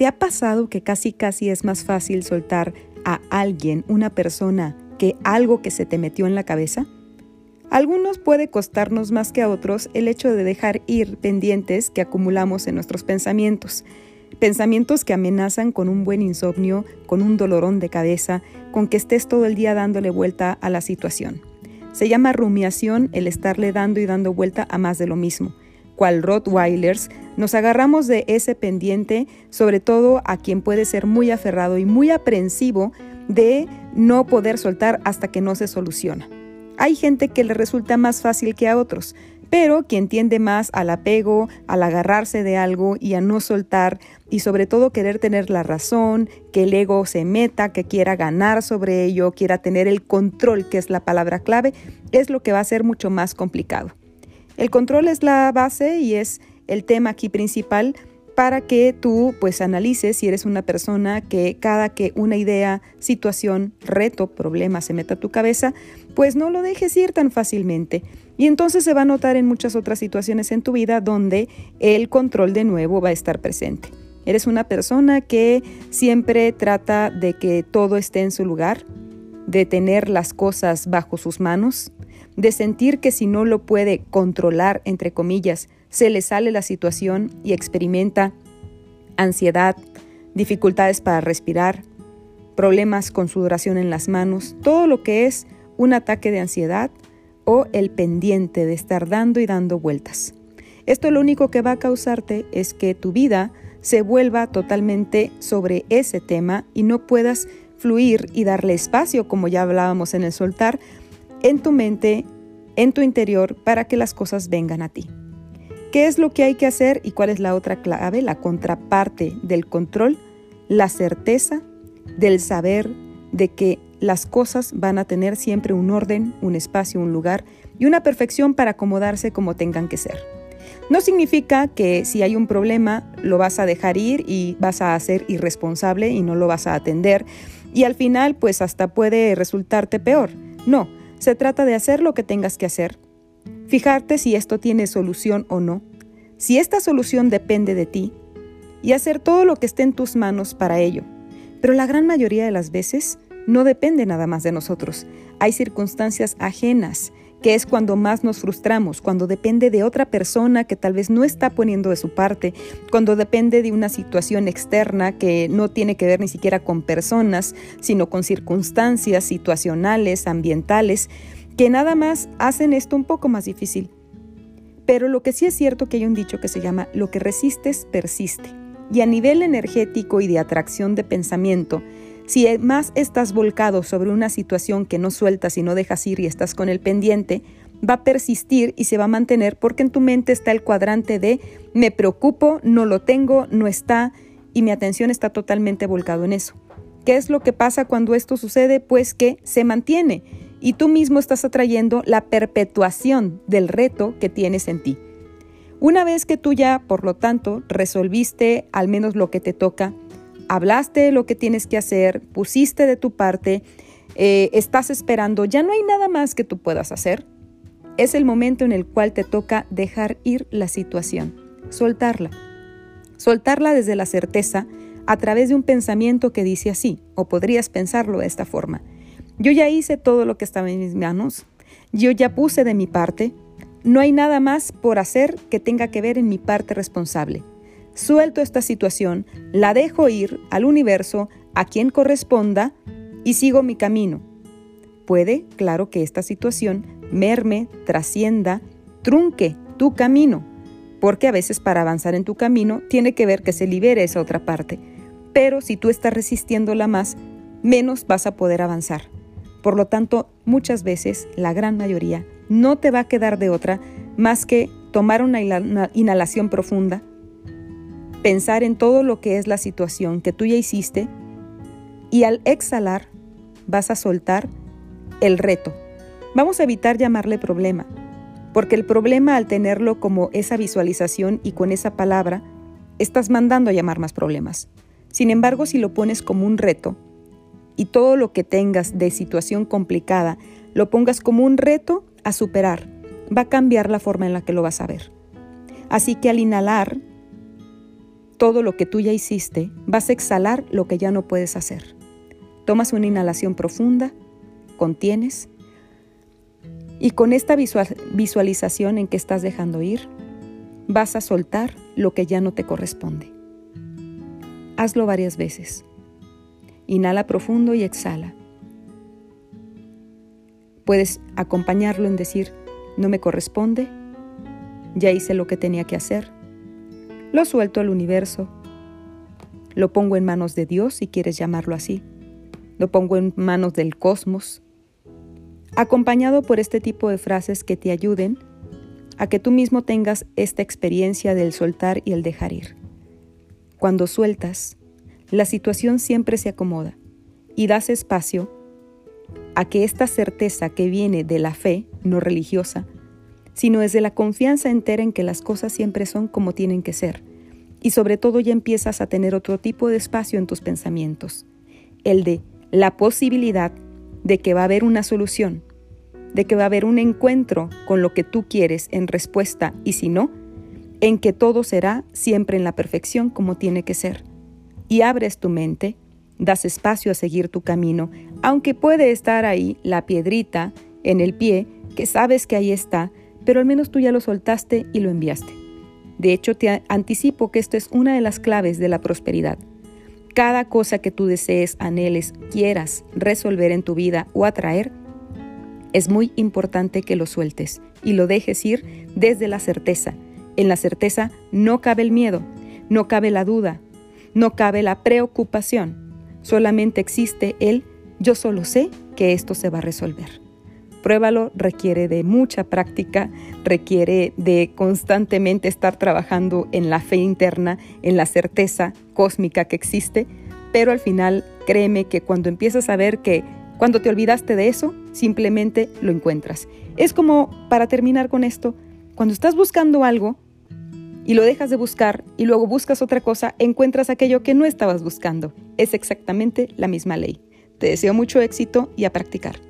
¿Te ha pasado que casi casi es más fácil soltar a alguien, una persona, que algo que se te metió en la cabeza? Algunos puede costarnos más que a otros el hecho de dejar ir pendientes que acumulamos en nuestros pensamientos. Pensamientos que amenazan con un buen insomnio, con un dolorón de cabeza, con que estés todo el día dándole vuelta a la situación. Se llama rumiación el estarle dando y dando vuelta a más de lo mismo. Cual Rottweilers, nos agarramos de ese pendiente, sobre todo a quien puede ser muy aferrado y muy aprensivo de no poder soltar hasta que no se soluciona. Hay gente que le resulta más fácil que a otros, pero quien tiende más al apego, al agarrarse de algo y a no soltar y sobre todo querer tener la razón, que el ego se meta, que quiera ganar sobre ello, quiera tener el control, que es la palabra clave, es lo que va a ser mucho más complicado. El control es la base y es el tema aquí principal para que tú pues analices si eres una persona que cada que una idea, situación, reto, problema se meta a tu cabeza, pues no lo dejes ir tan fácilmente. Y entonces se va a notar en muchas otras situaciones en tu vida donde el control de nuevo va a estar presente. Eres una persona que siempre trata de que todo esté en su lugar, de tener las cosas bajo sus manos, de sentir que si no lo puede controlar, entre comillas, se le sale la situación y experimenta ansiedad, dificultades para respirar, problemas con sudoración en las manos, todo lo que es un ataque de ansiedad o el pendiente de estar dando y dando vueltas. Esto lo único que va a causarte es que tu vida se vuelva totalmente sobre ese tema y no puedas fluir y darle espacio, como ya hablábamos en el soltar, en tu mente, en tu interior, para que las cosas vengan a ti. ¿Qué es lo que hay que hacer y cuál es la otra clave, la contraparte del control? La certeza del saber de que las cosas van a tener siempre un orden, un espacio, un lugar y una perfección para acomodarse como tengan que ser. No significa que si hay un problema lo vas a dejar ir y vas a ser irresponsable y no lo vas a atender y al final pues hasta puede resultarte peor. No, se trata de hacer lo que tengas que hacer, fijarte si esto tiene solución o no, si esta solución depende de ti, y hacer todo lo que esté en tus manos para ello. Pero la gran mayoría de las veces no depende nada más de nosotros. Hay circunstancias ajenas, que es cuando más nos frustramos, cuando depende de otra persona que tal vez no está poniendo de su parte, cuando depende de una situación externa que no tiene que ver ni siquiera con personas, sino con circunstancias situacionales, ambientales que nada más hacen esto un poco más difícil. Pero lo que sí es cierto que hay un dicho que se llama lo que resistes persiste. Y a nivel energético y de atracción de pensamiento, si más estás volcado sobre una situación que no sueltas y no dejas ir y estás con el pendiente, va a persistir y se va a mantener porque en tu mente está el cuadrante de me preocupo, no lo tengo, no está y mi atención está totalmente volcado en eso. ¿Qué es lo que pasa cuando esto sucede? Pues que se mantiene y tú mismo estás atrayendo la perpetuación del reto que tienes en ti. Una vez que tú ya, por lo tanto, resolviste al menos lo que te toca, hablaste lo que tienes que hacer, pusiste de tu parte, eh, estás esperando, ya no hay nada más que tú puedas hacer, es el momento en el cual te toca dejar ir la situación, soltarla. Soltarla desde la certeza a través de un pensamiento que dice así, o podrías pensarlo de esta forma. Yo ya hice todo lo que estaba en mis manos, yo ya puse de mi parte, no hay nada más por hacer que tenga que ver en mi parte responsable. Suelto esta situación, la dejo ir al universo, a quien corresponda, y sigo mi camino. Puede, claro, que esta situación merme, trascienda, trunque tu camino, porque a veces para avanzar en tu camino tiene que ver que se libere esa otra parte. Pero si tú estás resistiéndola más, menos vas a poder avanzar. Por lo tanto, muchas veces, la gran mayoría, no te va a quedar de otra más que tomar una inhalación profunda, pensar en todo lo que es la situación que tú ya hiciste y al exhalar vas a soltar el reto. Vamos a evitar llamarle problema, porque el problema al tenerlo como esa visualización y con esa palabra, estás mandando a llamar más problemas. Sin embargo, si lo pones como un reto, y todo lo que tengas de situación complicada lo pongas como un reto a superar, va a cambiar la forma en la que lo vas a ver. Así que al inhalar, todo lo que tú ya hiciste, vas a exhalar lo que ya no puedes hacer. Tomas una inhalación profunda, contienes y con esta visualización en que estás dejando ir, vas a soltar lo que ya no te corresponde. Hazlo varias veces. Inhala profundo y exhala. Puedes acompañarlo en decir, no me corresponde, ya hice lo que tenía que hacer, lo suelto al universo, lo pongo en manos de Dios si quieres llamarlo así, lo pongo en manos del cosmos, acompañado por este tipo de frases que te ayuden a que tú mismo tengas esta experiencia del soltar y el dejar ir. Cuando sueltas, la situación siempre se acomoda y das espacio a que esta certeza que viene de la fe, no religiosa, sino es de la confianza entera en que las cosas siempre son como tienen que ser, y sobre todo ya empiezas a tener otro tipo de espacio en tus pensamientos, el de la posibilidad de que va a haber una solución, de que va a haber un encuentro con lo que tú quieres en respuesta y si no, en que todo será siempre en la perfección como tiene que ser. Y abres tu mente, das espacio a seguir tu camino, aunque puede estar ahí la piedrita en el pie, que sabes que ahí está, pero al menos tú ya lo soltaste y lo enviaste. De hecho, te anticipo que esto es una de las claves de la prosperidad. Cada cosa que tú desees, anheles, quieras resolver en tu vida o atraer, es muy importante que lo sueltes y lo dejes ir desde la certeza. En la certeza no cabe el miedo, no cabe la duda, no cabe la preocupación. Solamente existe el yo solo sé que esto se va a resolver. Pruébalo, requiere de mucha práctica, requiere de constantemente estar trabajando en la fe interna, en la certeza cósmica que existe, pero al final créeme que cuando empiezas a ver que cuando te olvidaste de eso, simplemente lo encuentras. Es como, para terminar con esto, cuando estás buscando algo y lo dejas de buscar y luego buscas otra cosa, encuentras aquello que no estabas buscando. Es exactamente la misma ley. Te deseo mucho éxito y a practicar.